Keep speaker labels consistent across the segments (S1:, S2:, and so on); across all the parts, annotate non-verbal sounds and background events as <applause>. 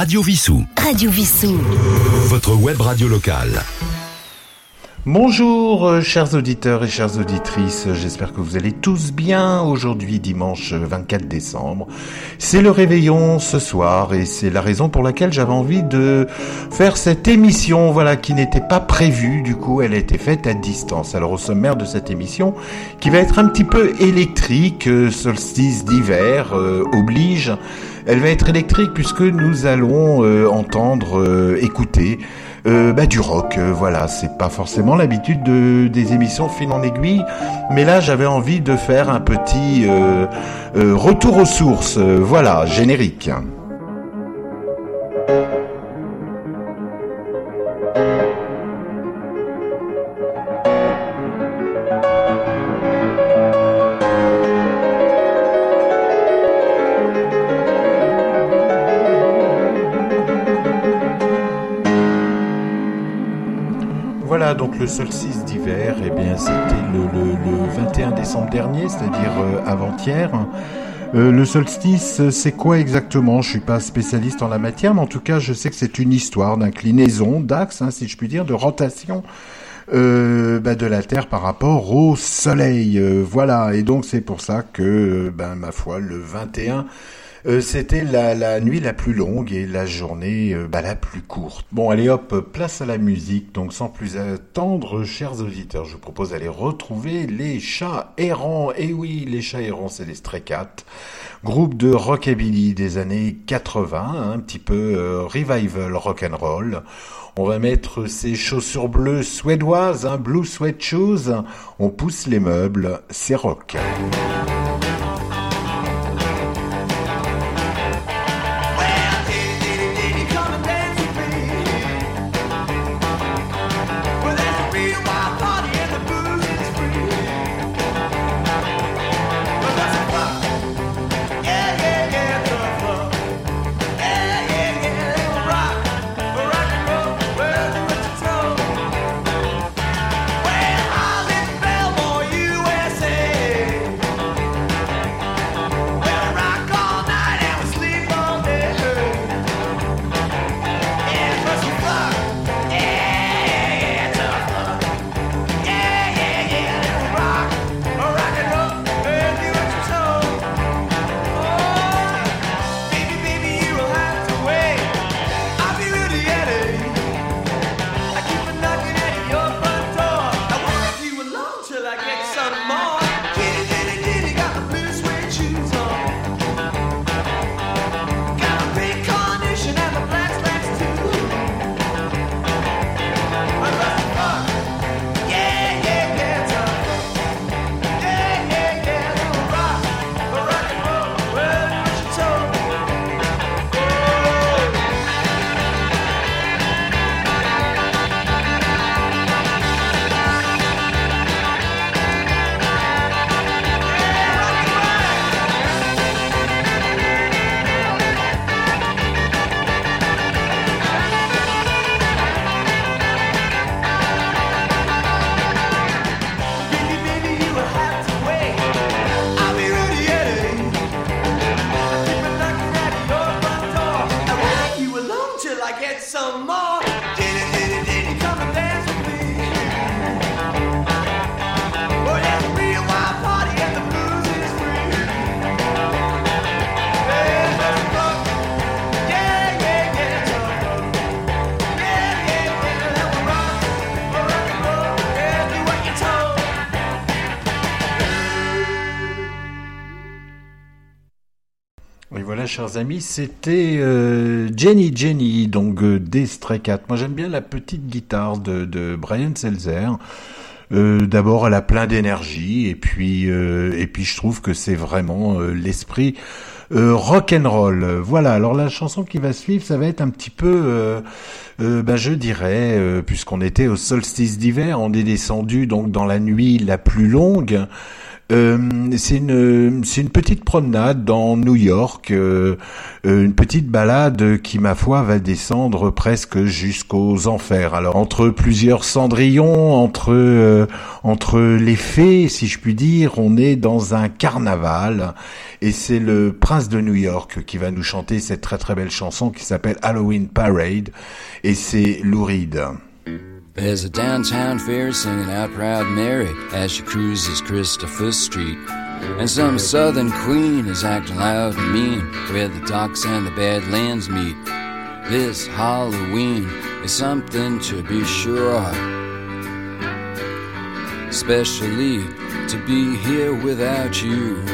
S1: Radio Vissou.
S2: Radio Vissou.
S1: Votre web radio locale.
S3: Bonjour euh, chers auditeurs et chères auditrices, j'espère que vous allez tous bien aujourd'hui dimanche 24 décembre. C'est le réveillon ce soir et c'est la raison pour laquelle j'avais envie de faire cette émission voilà qui n'était pas prévue du coup elle a été faite à distance. Alors au sommaire de cette émission qui va être un petit peu électrique, euh, solstice d'hiver euh, oblige, elle va être électrique puisque nous allons entendre écouter euh, bah, du rock. Euh, voilà, c'est pas forcément l'habitude de, des émissions fil en aiguille, mais là j'avais envie de faire un petit euh, retour aux sources. voilà, générique. Le solstice d'hiver, eh bien c'était le, 21 décembre dernier, c'est-à-dire euh, avant-hier. Euh, le solstice, c'est quoi exactement? Je suis pas spécialiste en la matière, mais en tout cas, je sais que c'est une histoire d'inclinaison, d'axe, hein, si je puis dire, de rotation euh, bah, de la Terre par rapport au Soleil. voilà, et donc c'est pour ça que, ben, ma foi, le 21 euh, c'était la, nuit la plus longue et la journée euh, bah, la plus courte. Bon, allez hop, place à la musique. Donc sans plus attendre, chers auditeurs, je vous propose d'aller retrouver les chats errants. Et oui, les chats errants, c'est les Stray Cats. Groupe de rockabilly des années 80, un petit peu euh, revival rock and roll. On va mettre ces chaussures bleues suédoises, un blue sweat shoes. On pousse les meubles, c'est rock. Amis, c'était euh, Jenny Jenny, donc euh, des. Moi j'aime bien la petite guitare de, Brian Selzer. Euh, d'abord, elle a plein d'énergie et puis et puis je trouve que c'est vraiment l'esprit rock and roll. Voilà. Alors la chanson qui va suivre, ça va être un petit peu, ben je dirais, puisqu'on était au solstice d'hiver, on est descendu donc dans la nuit la plus longue. Euh, c'est une petite promenade dans New York, euh, euh, une petite balade qui ma foi va descendre presque jusqu'aux enfers. Alors entre plusieurs cendrillons, entre entre les fées, si je puis dire, on est dans un carnaval et c'est le prince de New York qui va nous chanter cette très très belle chanson qui s'appelle Halloween Parade et c'est Lou Reed.
S2: There's a downtown fair singing out Proud Mary as she cruises Christopher Street. And some southern queen is acting loud and mean where the docks and the badlands meet. This Halloween is something to be sure. Especially to be here without you.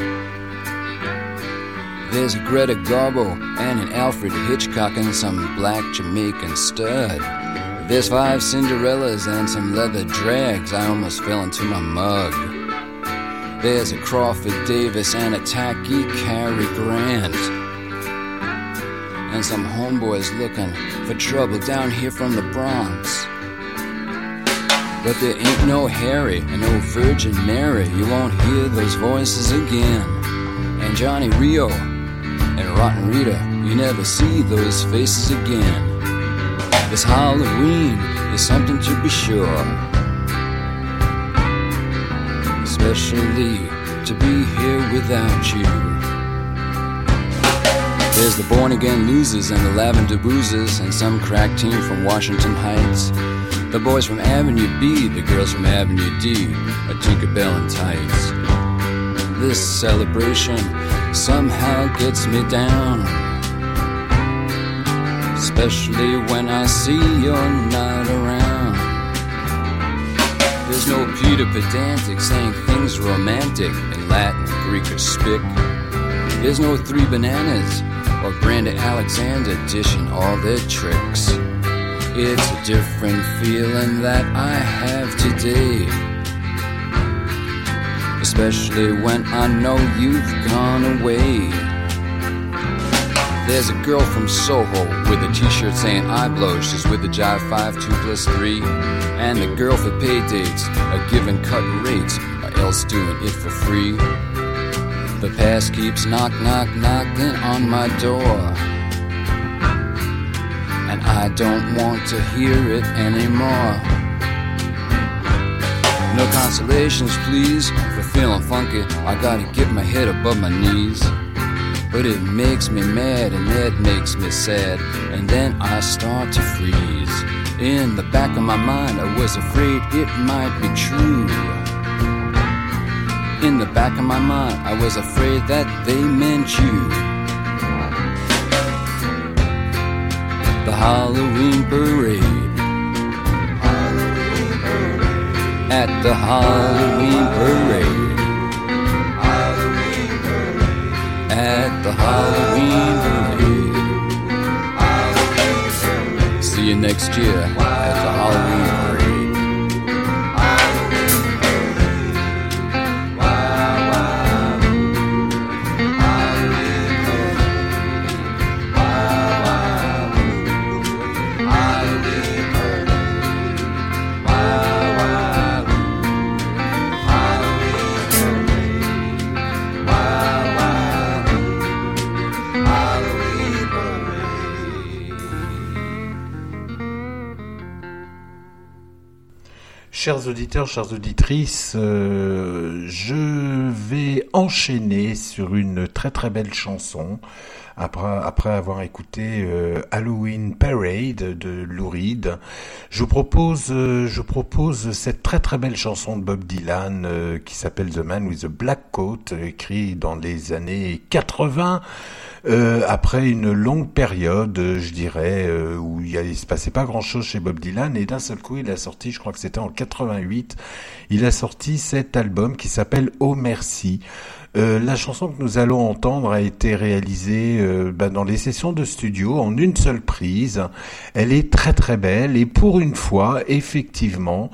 S2: There's a Greta Garbo and an Alfred Hitchcock and some black Jamaican stud. There's five Cinderellas and some leather drags. I almost fell into my mug. There's a Crawford Davis and a tacky Cary Grant. And some homeboys looking for trouble down here from the Bronx. But there ain't no Harry and no Virgin Mary. You won't hear those voices again. And Johnny Rio and Rotten Rita, you never see those faces again. This Halloween is something to be sure. Especially to be here without you. There's the born again losers and the lavender boozers and some crack team from Washington Heights. The boys from Avenue B, the girls from Avenue D, a Tinkerbell and tights. This celebration somehow gets me down especially when I see you're not around. There's no Peter pedantic saying things romantic in Latin, Greek, or Spic. There's no three bananas or Brenda Alexander dishing all their tricks. It's a different feeling that I have today. Especially when I know you've gone away. There's a girl from Soho with a t-shirt saying I blow. She's with the Jive 5 2 plus 3. And the girl for pay dates are giving cut rates or else doing it for free. The past keeps knock knock knocking on my door. And I don't want to hear it anymore. No consolations, please, for feeling funky. I gotta get my head above my knees. But it makes me mad and it makes me sad. And then I start to freeze. In the back of my mind, I was afraid it might be true. In the back of my mind, I was afraid that they meant you. The Halloween parade. At the Halloween parade. At the Halloween parade. See you next year at the Halloween
S3: Chers auditeurs, chères auditrices, euh, je vais enchaîner sur une très très belle chanson après, après avoir écouté euh, Halloween Parade de Lou Reed. Je propose, euh, je propose cette très très belle chanson de Bob Dylan qui s'appelle The Man with the Black Coat, écrit dans les années 80. Euh, après une longue période, je dirais, euh, où il, ne se passait pas grand-chose chez Bob Dylan, et d'un seul coup, il a sorti, je crois que c'était en 88, il a sorti cet album qui s'appelle Oh Merci. Euh, la chanson que nous allons entendre a été réalisée ben, dans les sessions de studio en une seule prise. Elle est très très belle et pour une fois, effectivement,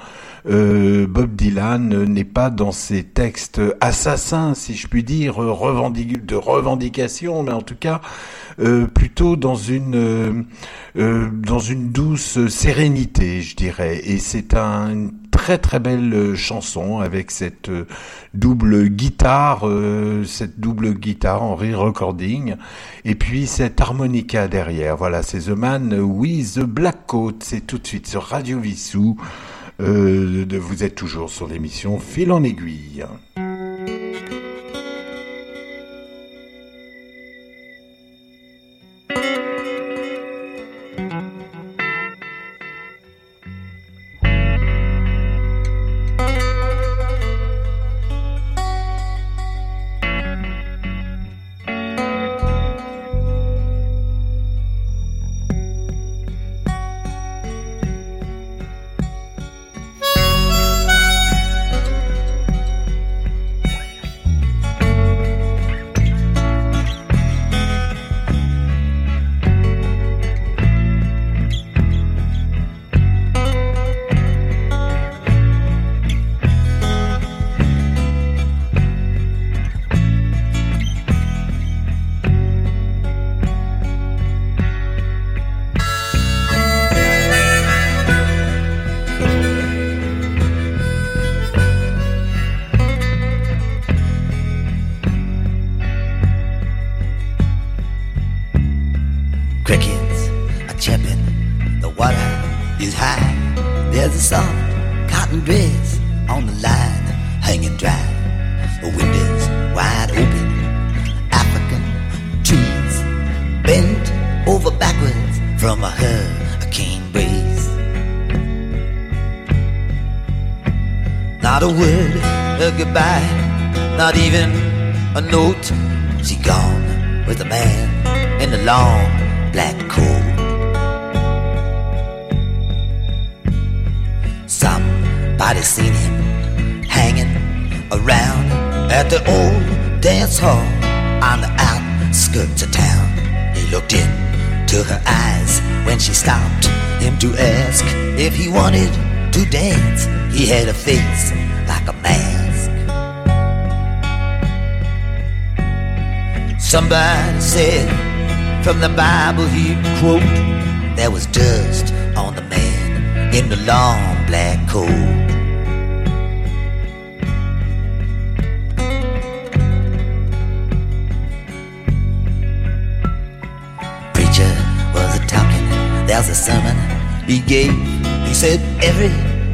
S3: euh, Bob Dylan n'est pas dans ses textes assassins, si je puis dire, de revendication, mais en tout cas euh, plutôt dans une euh, dans une douce sérénité, je dirais. Et c'est un très très belle chanson avec cette double guitare, cette double guitare en re-recording, et puis cette harmonica derrière. Voilà, c'est The Man with the Black Coat. C'est tout de suite sur Radio Vissou. vous êtes toujours sur l'émission Fil en aiguille.
S4: hanging around at the old dance hall on the outskirts of town. He looked into her eyes when she stopped him to ask if he wanted to dance. He had a face like a mask. Somebody said from the Bible he'd quote, there was dust on the man in the long black coat. There's a sermon he gave. He said every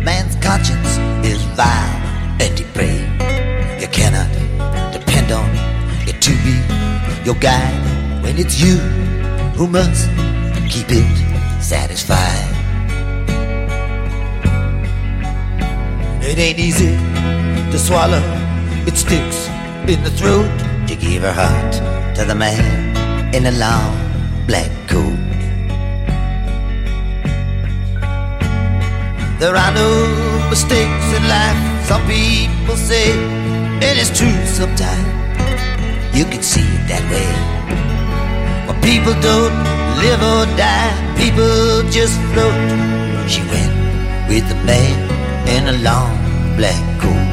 S4: man's conscience is vile and depraved. You cannot depend on it to be your guide when it's you who must keep it satisfied. It ain't easy to swallow, it sticks in the throat to give her heart to the man in a long black coat. There are no mistakes in life, some people say, and it's true sometimes you can see it that way. But people don't live or die, people just float. She went with a man in a long black coat.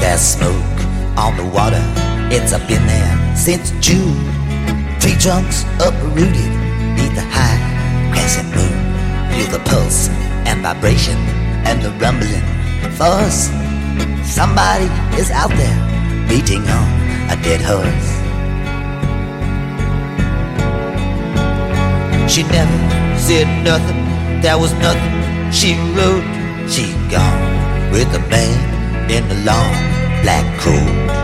S4: There's smoke on the water, it's up in there since June. Tree trunks uprooted neath the high crescent moon. Feel the pulse and vibration and the rumbling force. Somebody is out there beating on a dead horse. She never said nothing, there was nothing she wrote. She gone with a man in the long black coat.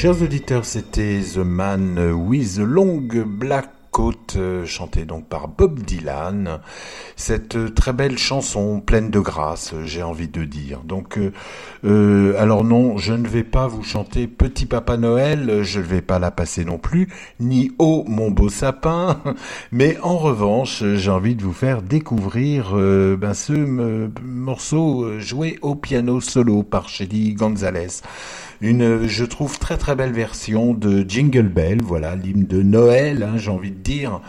S3: Chers auditeurs, c'était The Man with the Long Black côte, euh, chantée donc par Bob Dylan. Cette euh, très belle chanson pleine de grâce, j'ai envie de dire. Donc, alors non, je ne vais pas vous chanter Petit Papa Noël, je ne vais pas la passer non plus, ni Oh mon beau sapin, <laughs> mais en revanche, j'ai envie de vous faire découvrir ben, ce morceau joué au piano solo par Shelly Gonzalez une, je trouve, très très belle version de Jingle Bell, voilà, l'hymne de Noël, hein, j'ai envie de dire,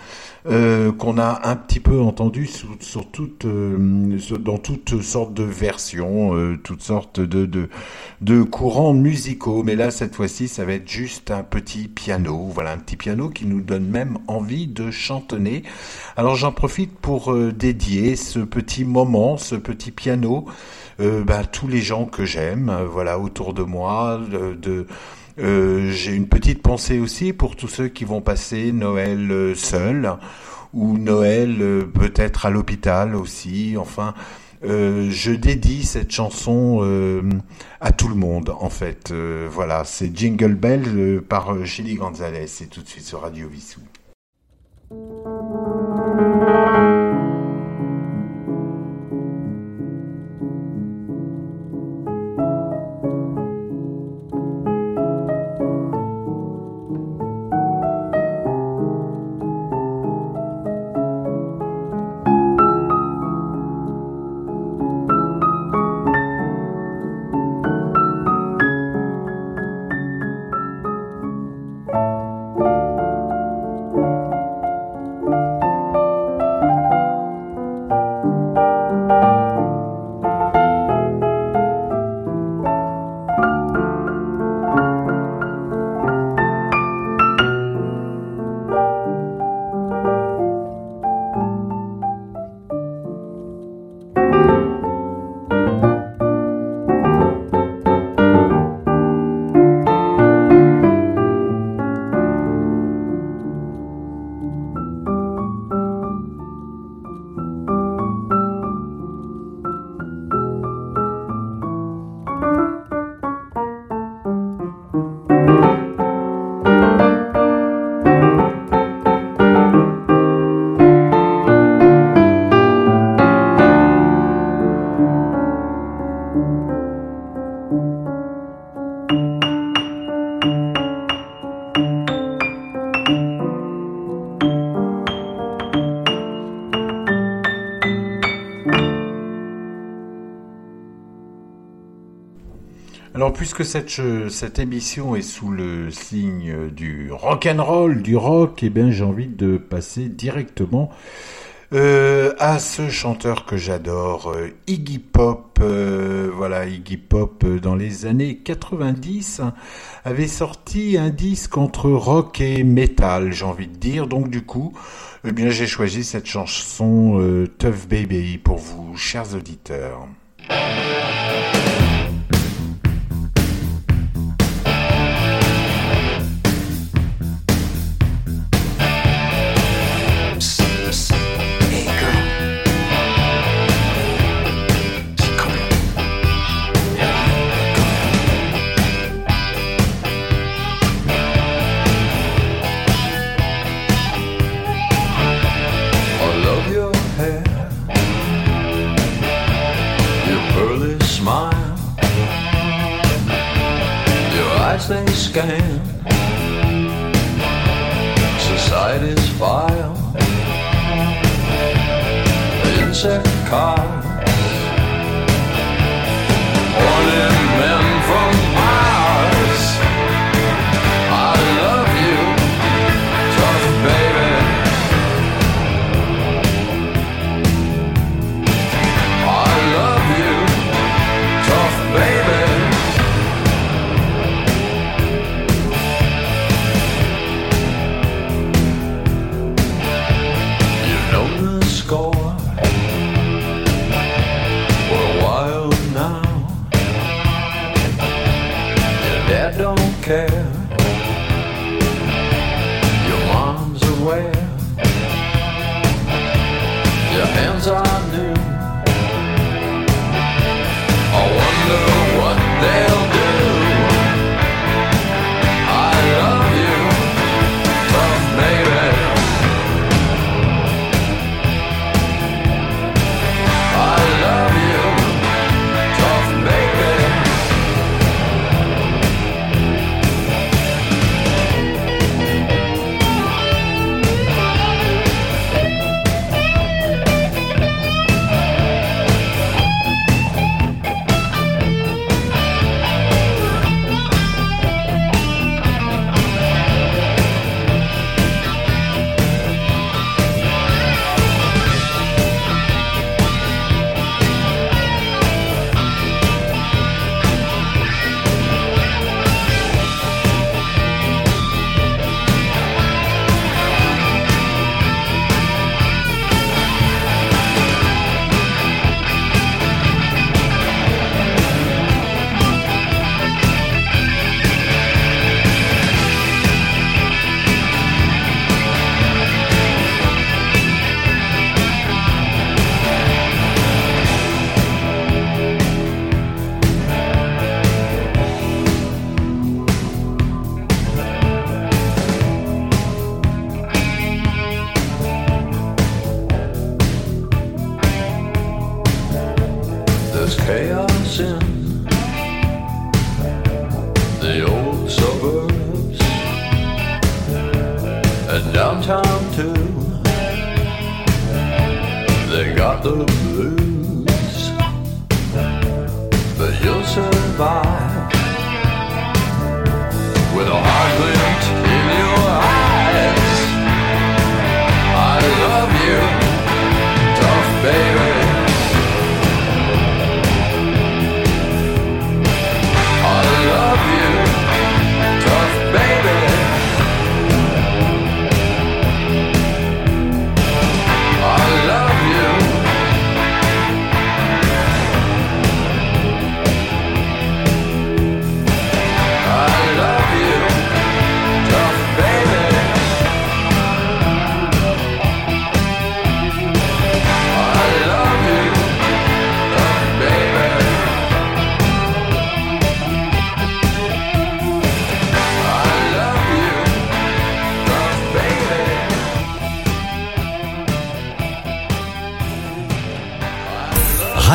S3: euh, qu'on a un petit peu entendu sur, sur euh, dans toutes sortes de versions, euh, toutes sortes de, de, de courants musicaux. Mais là, cette fois-ci, ça va être juste un petit piano, voilà, un petit piano qui nous donne même envie de chantonner. Alors j'en profite pour dédier ce petit moment, ce petit piano euh, bah, tous les gens que j'aime, euh, voilà, autour de moi, de, euh, j'ai une petite pensée aussi pour tous ceux qui vont passer Noël seuls ou Noël peut-être à l'hôpital aussi. Enfin, je dédie cette chanson à tout le monde en fait. voilà, c'est Jingle Bell par Chili Gonzalez et tout de suite sur Radio Vissou. Puisque cette, émission est sous le signe du rock and roll, du rock, eh bien j'ai envie de passer directement euh, à ce chanteur que j'adore, euh, Iggy Pop. Euh, voilà, Iggy Pop dans les années 90 avait sorti un disque entre rock et metal, j'ai envie de dire. Donc du coup, eh bien j'ai choisi cette chanson Tough Baby pour vous, chers auditeurs.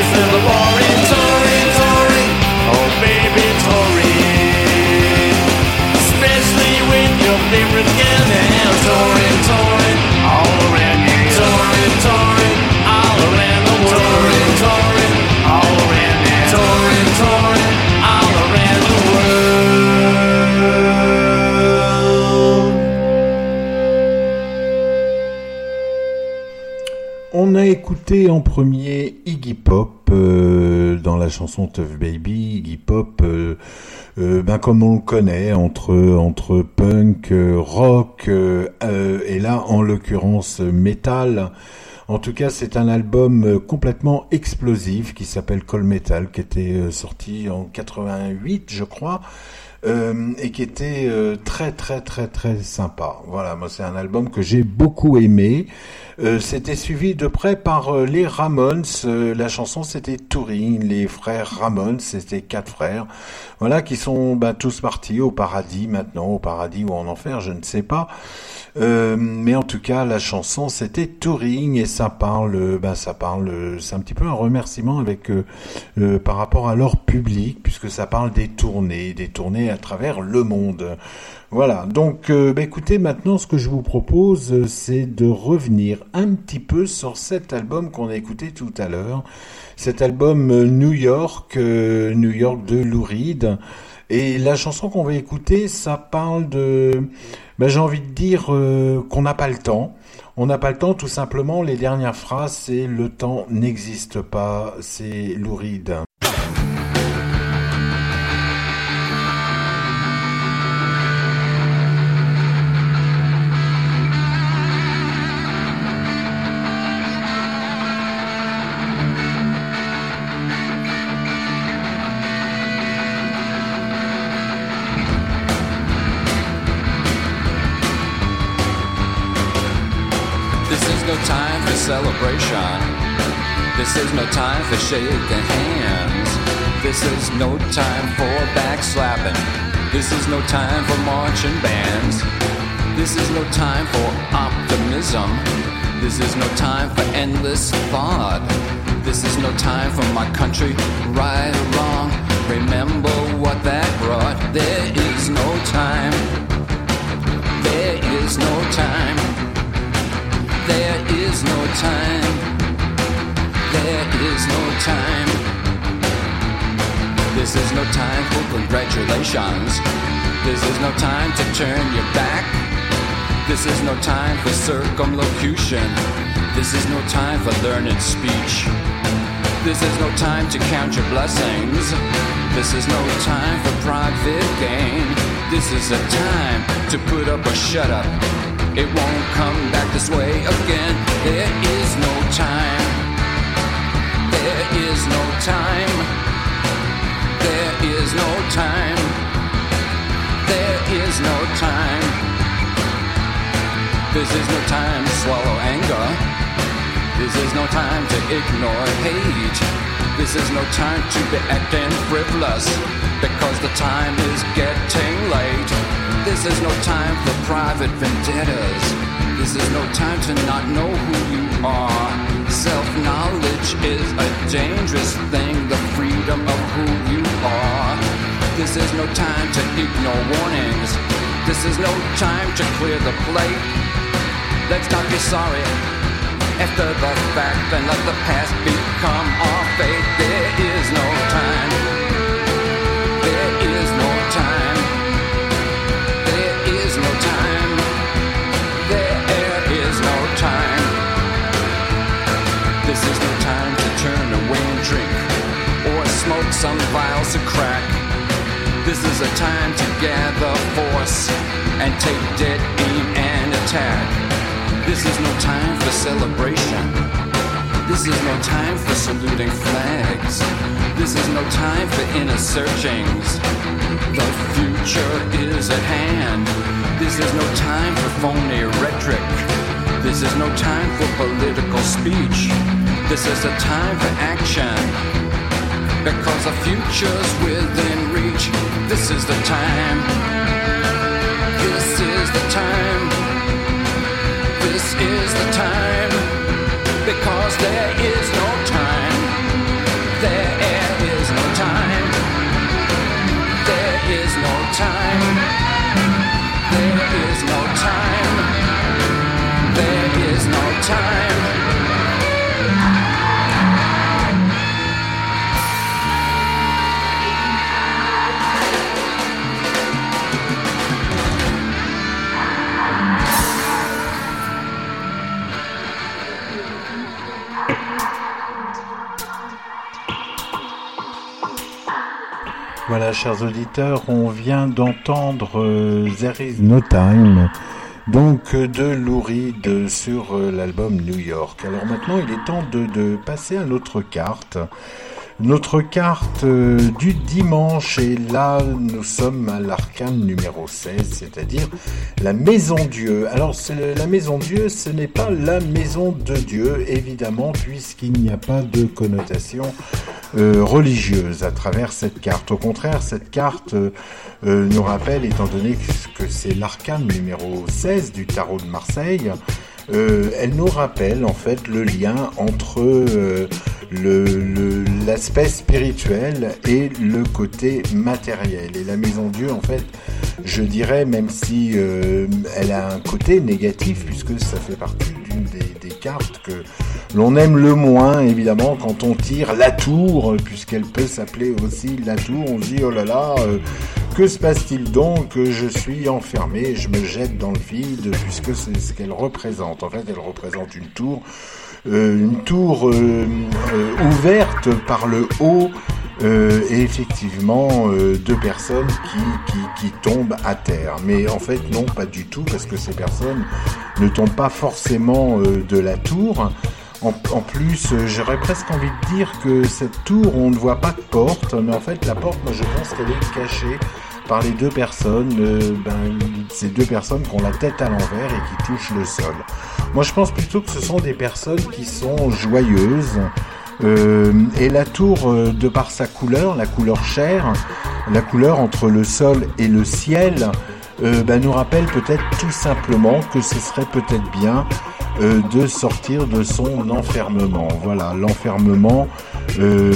S5: Oh. On
S3: a écouté en premier dans la chanson Tough Baby. Iggy Pop, euh, euh, ben comme on le connaît, entre entre punk, euh, rock et là en l'occurrence metal. En tout cas, c'est un album complètement explosif qui s'appelle Call Metal, qui était sorti en 88, je crois. Euh, et qui était euh, très très très très sympa. Voilà, moi c'est un album que j'ai beaucoup aimé. Euh, c'était suivi de près par les Ramones. La chanson c'était Touring, les frères Ramones, c'était quatre frères. Voilà, qui sont bah, tous partis au paradis maintenant, au paradis ou en enfer, je ne sais pas. Mais en tout cas, la chanson c'était Touring et ça parle, bah, ça parle, c'est un petit peu un remerciement avec par rapport à leur public puisque ça parle des tournées, des tournées à travers le monde. Voilà, donc euh, bah, écoutez, maintenant ce que je vous propose, euh, c'est de revenir un petit peu sur cet album qu'on a écouté tout à l'heure, cet album euh, New York, New York de Lou Reed. Et la chanson qu'on va écouter, ça parle de, bah, j'ai envie de dire qu'on n'a pas le temps. On n'a pas le temps, tout simplement. Les dernières phrases, c'est le temps n'existe pas. C'est Lou Reed.
S2: For shaking hands. This is no time for backslapping. This is no time for marching bands. This is no time for optimism. This is no time for endless thought. This is no time for my country, right or wrong. Remember what that brought. There is no time. There is no time. There is no time. There is no time. This is no time for congratulations. This is no time to turn your back. This is no time for circumlocution. This is no time for learned speech. This is no time to count your blessings. This is no time for private gain. This is a time to put up or shut up it won't come back this way again. There is no time. There is no time. There is no time. There is no time. This is no time to swallow anger. This is no time to ignore hate. This is no time to be acting frivolous because the time is getting late. This is no time for private vendettas. This is no time to not know who dangerous thing, the freedom of who you are. This is no time to ignore warnings. This is no time to clear the plate. Let's not be sorry after the fact and let the past become our fate. There is no time. Some vials of crack. This is a time to gather force and take dead aim and attack. This is no time for celebration. This is no time for saluting flags. This is no time for inner searchings. The future is at hand. This is no time for phony rhetoric. This is no time for political speech. This is a time for action because the future's within reach. This is the time. This is the time. This is the time. Because there is no time. There is no time. There is no time. There is no time. There is no time.
S3: Voilà, chers auditeurs, on vient d'entendre euh, No Time, donc euh, de Lou Reed sur euh, l'album New York. Alors maintenant, il est temps de, de passer à notre carte. Notre carte euh, du dimanche et là nous sommes à l'arcane numéro 16, c'est-à-dire la maison Dieu. Alors la maison Dieu, ce n'est pas la maison de Dieu, évidemment, puisqu'il n'y a pas de connotation euh, religieuse à travers cette carte. Au contraire, cette carte euh, nous rappelle, étant donné que c'est l'arcane numéro 16 du tarot de Marseille, elle nous rappelle en fait le lien entre le- le- l'aspect spirituel et le côté matériel. Et la Maison Dieu, en fait, je dirais, même si euh, elle a un côté négatif, puisque ça fait partie d'une des, des cartes que l'on aime le moins, évidemment, quand on tire la tour, puisqu'elle peut s'appeler aussi la tour, on se dit, oh là là, euh, que se passe-t-il donc Je suis enfermé, je me jette dans le vide, puisque c'est ce qu'elle représente. En fait, elle représente une tour, une tour euh, euh, ouverte par le haut, euh, et effectivement euh, deux personnes qui, qui, tombent à terre. Mais en fait, non, pas du tout, parce que ces personnes ne tombent pas forcément euh, de la tour. En, en plus, euh, j'aurais presque envie de dire que cette tour, on ne voit pas de porte, mais en fait, la porte, moi, je pense qu'elle est cachée par les deux personnes, euh, ben, ces deux personnes qui ont la tête à l'envers et qui touchent le sol. Moi, je pense plutôt que ce sont des personnes qui sont joyeuses. Euh, et la tour, euh, de par sa couleur, la couleur chair, la couleur entre le sol et le ciel, euh, ben, nous rappelle peut-être tout simplement que ce serait peut-être bien euh, de sortir de son enfermement. Voilà, l'enfermement euh,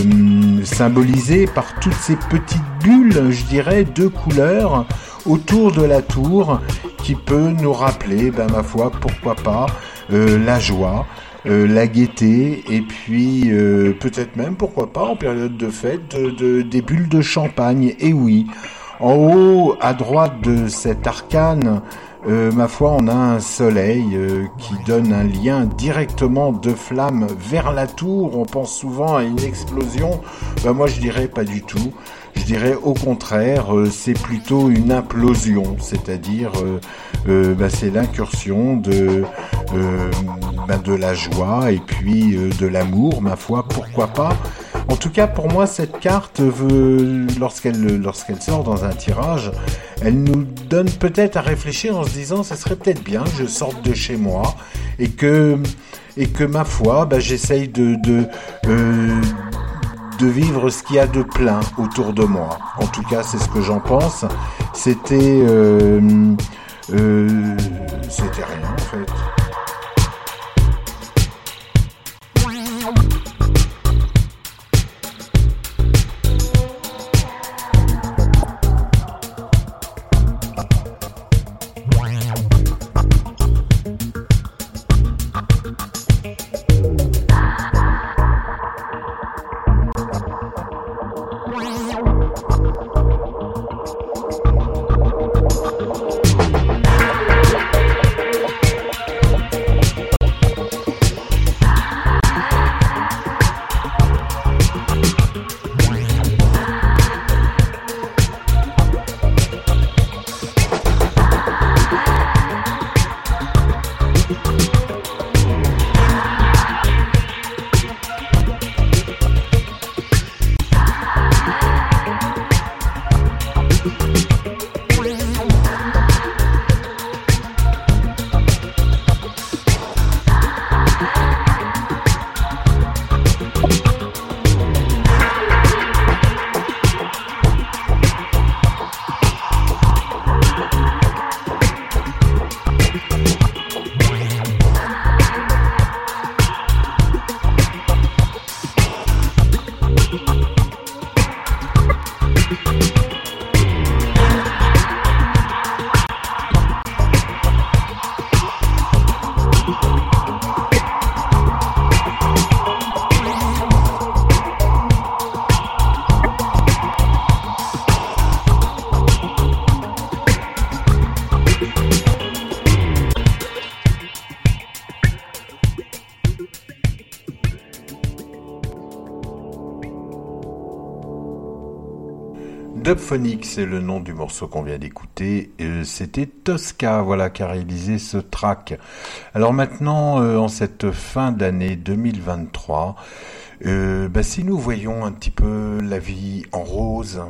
S3: symbolisé par toutes ces petites bulles, je dirais, de couleurs autour de la tour qui peut nous rappeler, ben ma foi, pourquoi pas, euh, la joie, la gaieté et puis peut-être même, pourquoi pas, en période de fête, de, de- des bulles de champagne. Et oui, en haut, à droite de cet arcane, euh, ma foi, on a un soleil euh, qui donne un lien directement de flamme vers la tour. On pense souvent à une explosion. Ben, moi, je dirais pas du tout. Je dirais au contraire, euh, c'est plutôt une implosion, c'est-à-dire euh, ben, c'est l'incursion de ben, de la joie et puis de l'amour. Ma foi, pourquoi pas? En tout cas, pour moi, cette carte veut, lorsqu'elle lorsqu'elle sort dans un tirage, elle nous donne peut-être à réfléchir en se disant, ça serait peut-être bien que je sorte de chez moi et que et que ma foi, bah, j'essaye de de, euh, de vivre ce qu'il y a de plein autour de moi. En tout cas, c'est ce que j'en pense. C'était euh, euh, c'était rien en fait. Dubphonic, c'est le nom du morceau qu'on vient d'écouter. Euh, C'était Tosca, voilà, qui a réalisé ce track. Alors maintenant, euh, en cette fin d'année 2023, euh, bah, si nous voyons un petit peu la vie en rose,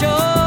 S3: show.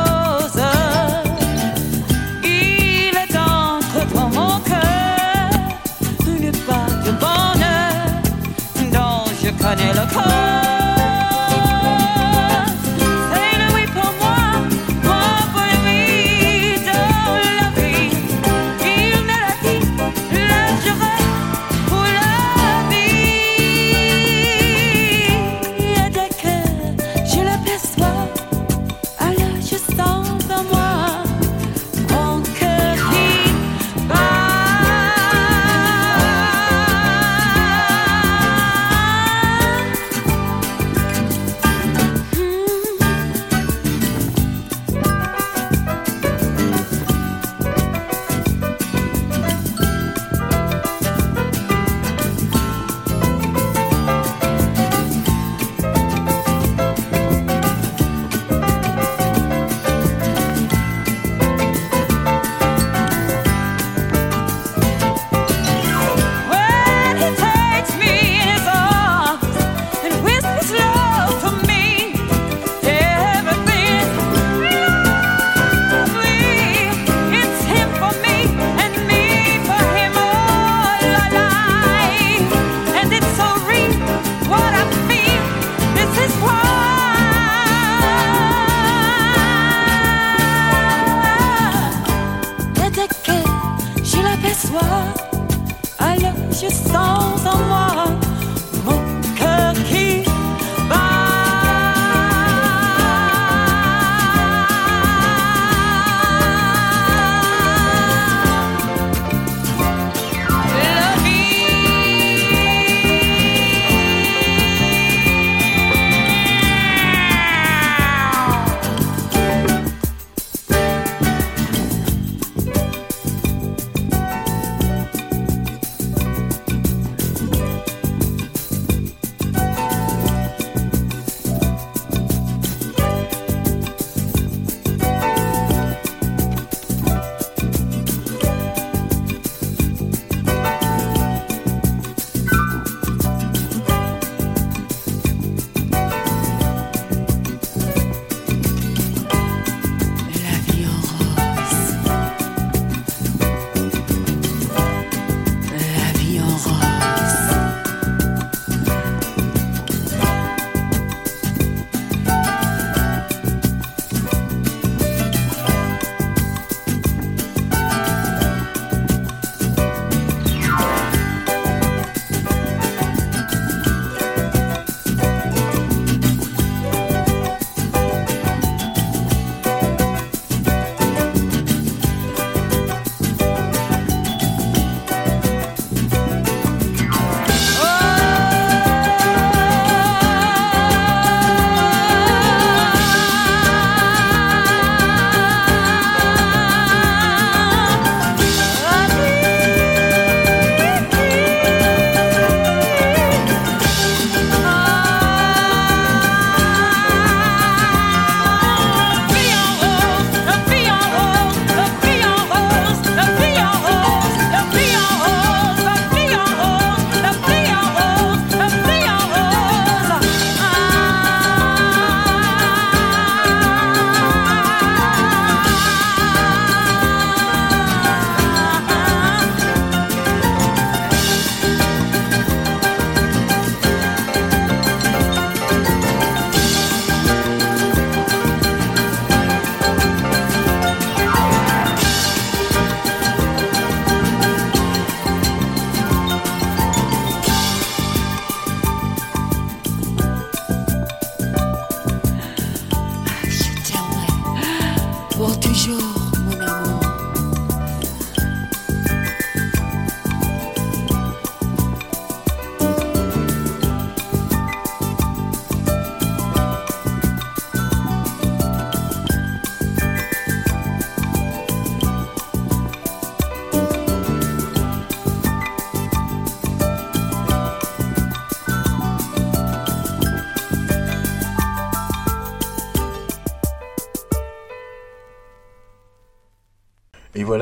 S3: toujours.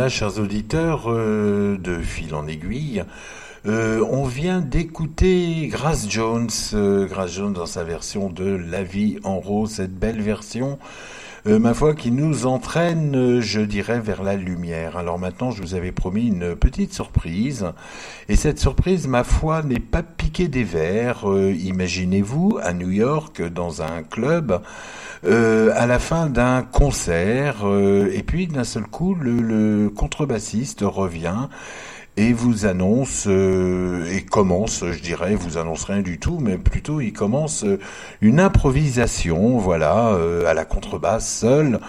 S3: Chers auditeurs euh, de fil en aiguille, euh, on vient d'écouter Grace Jones, euh, Grace Jones dans sa version de La vie en rose, cette belle version, euh, ma foi, qui nous entraîne, euh, je dirais, vers la lumière. Alors maintenant, je vous avais promis une petite surprise, et cette surprise, ma foi, n'est pas piquée des verres. Euh, Imaginez-vous à New York, dans un club, à la fin d'un concert, et puis d'un seul coup, le contrebassiste revient et vous annonce euh, et commence, je dirais, vous annonce rien du tout, mais plutôt il commence euh, une improvisation, voilà, euh, à la contrebasse seul.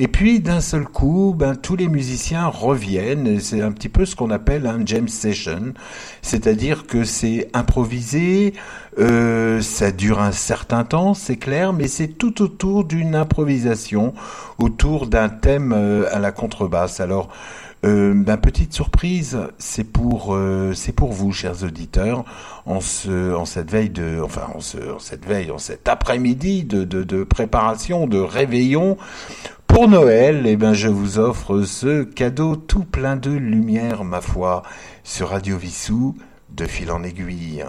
S3: Et puis d'un seul coup, ben tous les musiciens reviennent. C'est un petit peu ce qu'on appelle un jam session, c'est-à-dire que c'est improvisé, euh, ça dure un certain temps, c'est clair, mais c'est tout autour d'une improvisation, autour d'un thème euh, à la contrebasse. Alors euh, ben, petite surprise, c'est pour euh, c'est pour vous, chers auditeurs, en ce en cette veille de enfin en, ce, cette veille, en cet après-midi de, de, de préparation, de réveillon pour Noël. Eh ben je vous offre ce cadeau tout plein de lumière, ma foi, sur Radio Vissou, de fil en aiguille.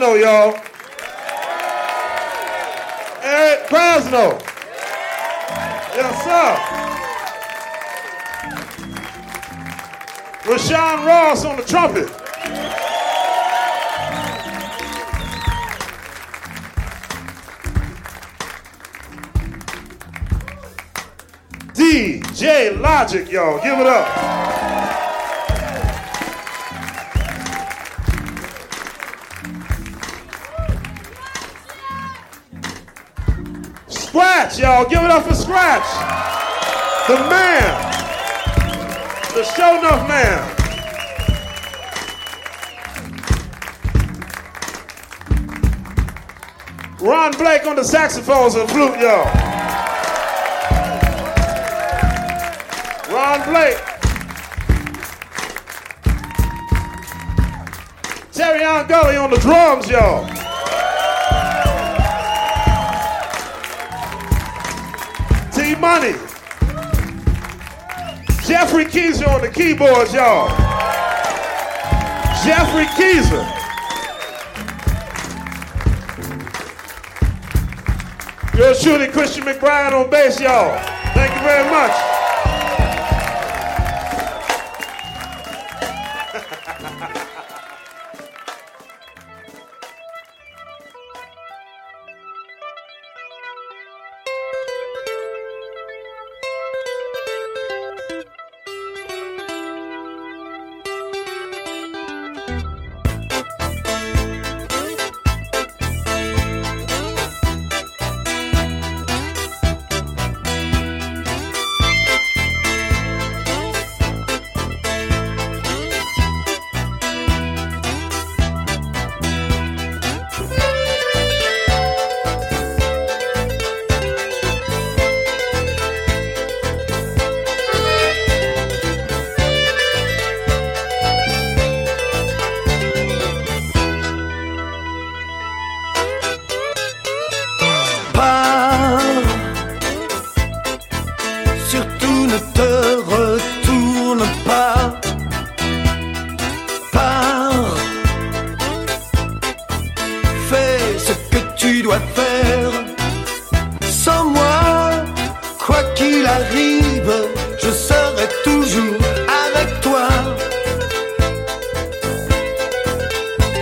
S6: Krasno, y'all. Eric Krasno. Yes, sir. Rashawn Ross on the trumpet. DJ Logic, y'all. Give it up. Y'all. Give it up for Scratch. The man. The show enough man. Ron Blake on the saxophones and flute, y'all. Ron Blake. Terry Gully on the drums, y'all. money. Jeffrey Keezer on the keyboards, y'all. Jeffrey Keezer. You're shooting Christian McBride on bass, y'all. Thank you very much.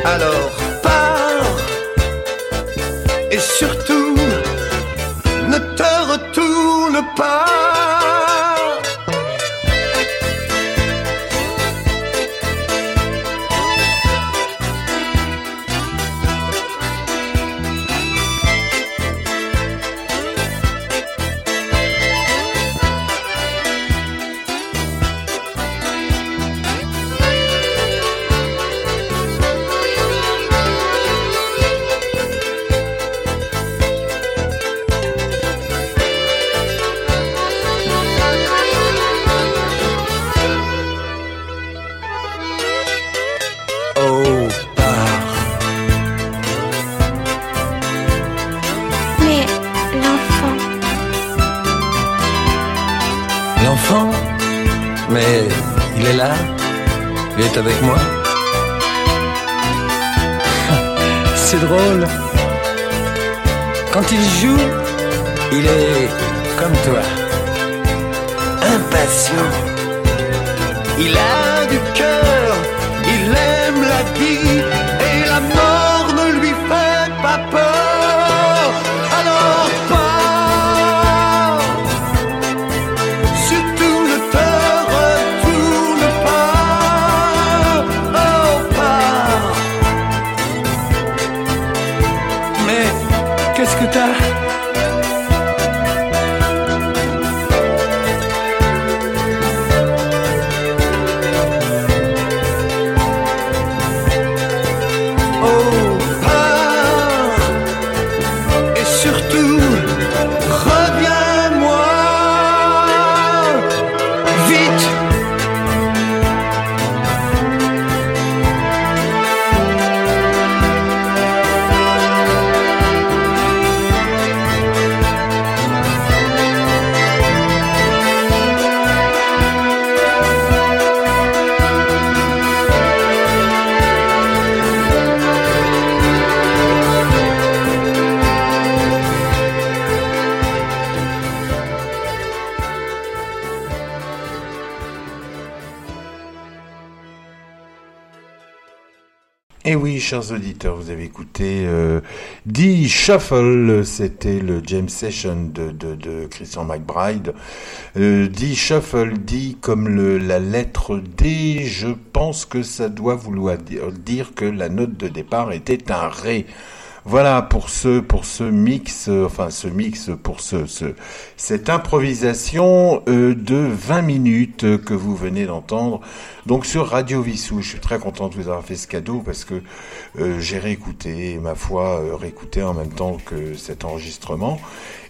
S1: Alors Et
S3: oui, chers auditeurs, vous avez écouté euh, D Shuffle, c'était le James Session de, Christian McBride. Euh, D Shuffle dit comme la lettre D, je pense que ça doit vouloir dire que la note de départ était un Ré. Voilà pour ce pour ce mix, euh, enfin ce mix pour ce, ce cette improvisation euh, de 20 minutes que vous venez d'entendre. Donc sur Radio Vissou, je suis très content de vous avoir fait ce cadeau parce que euh, j'ai réécouté, ma foi, euh, réécouté en même temps que cet enregistrement,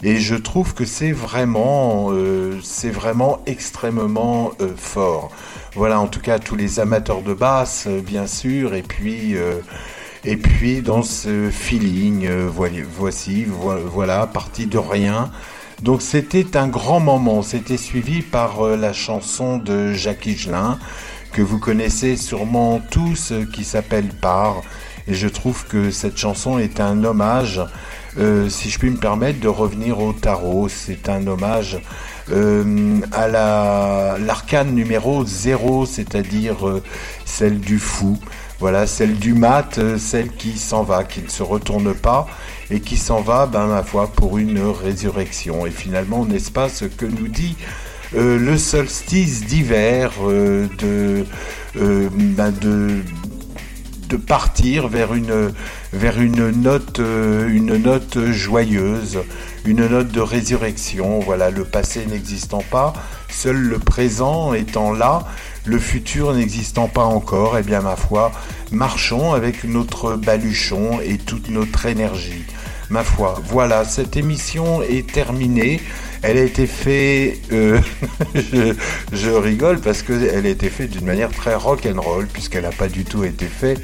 S3: et je trouve que c'est vraiment, euh, c'est vraiment extrêmement fort. Voilà, en tout cas tous les amateurs de basse, bien sûr, et puis. Et puis dans ce feeling, euh, voici, voici, vo- voilà, parti de rien. Donc c'était un grand moment. C'était suivi par euh, la chanson de Jacques Higelin que vous connaissez sûrement tous, euh, qui s'appelle Par. Et je trouve que cette chanson est un hommage, euh, si je puis me permettre, de revenir au tarot. C'est un hommage euh, à la l'arcane numéro 0, c'est-à-dire celle du fou. Voilà, celle du mat, euh, celle qui s'en va, qui ne se retourne pas et qui s'en va, ben ma foi, pour une résurrection. Et finalement, n'est-ce pas ce que nous dit euh, le solstice d'hiver euh, de, euh, ben, de de partir vers une vers une note une note joyeuse, une note de résurrection. Voilà, le passé n'existant pas, seul le présent étant là, le futur n'existant pas encore. Eh bien, ma foi, marchons avec notre baluchon et toute notre énergie. Ma foi, voilà, cette émission est terminée. Elle a été faite, euh, <laughs> je, rigole parce qu'elle a été faite d'une manière très rock'n'roll puisqu'elle n'a pas du tout été faite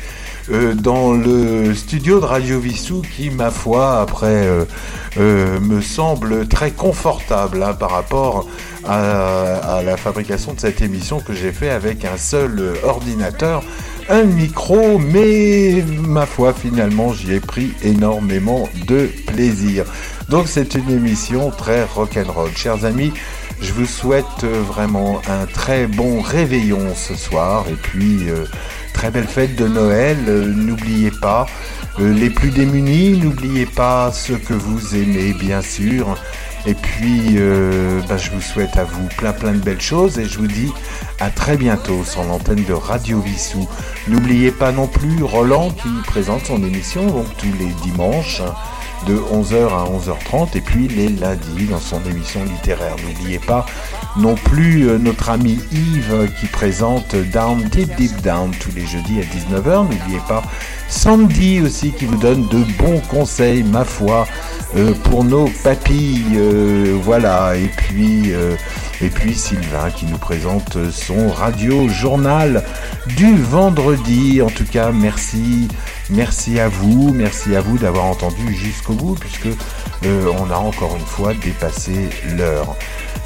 S3: euh, dans le studio de Radio Vissou qui, ma foi, après, euh, euh, me semble très confortable hein, par rapport à, à la fabrication de cette émission que j'ai fait avec un seul ordinateur, un micro, mais ma foi, finalement, j'y ai pris énormément de plaisir. Donc c'est une émission très rock'n'roll. Chers amis, je vous souhaite vraiment un très bon réveillon ce soir et puis euh, très belle fête de Noël. Euh, n'oubliez pas euh, les plus démunis, n'oubliez pas ceux que vous aimez bien sûr. Et puis euh, bah, je vous souhaite à vous plein plein de belles choses et je vous dis à très bientôt sur l'antenne de Radio Vissou. N'oubliez pas non plus Roland qui présente son émission donc tous les dimanches de 11h à 11h30 et puis les lundis dans son émission littéraire. N'oubliez pas non plus euh, notre ami Yves qui présente Down Deep Deep Down tous les jeudis à 19h. N'oubliez pas Sandy aussi qui vous donne de bons conseils, ma foi, euh, pour nos papilles. euh, voilà, et puis, et puis Sylvain qui nous présente son radio journal du vendredi. En tout cas, merci. Merci à vous, merci à vous d'avoir entendu jusqu'au bout puisque euh, on a encore une fois dépassé l'heure.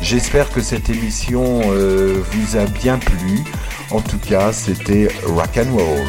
S3: J'espère que cette émission euh, vous a bien plu. En tout cas, c'était rock and roll.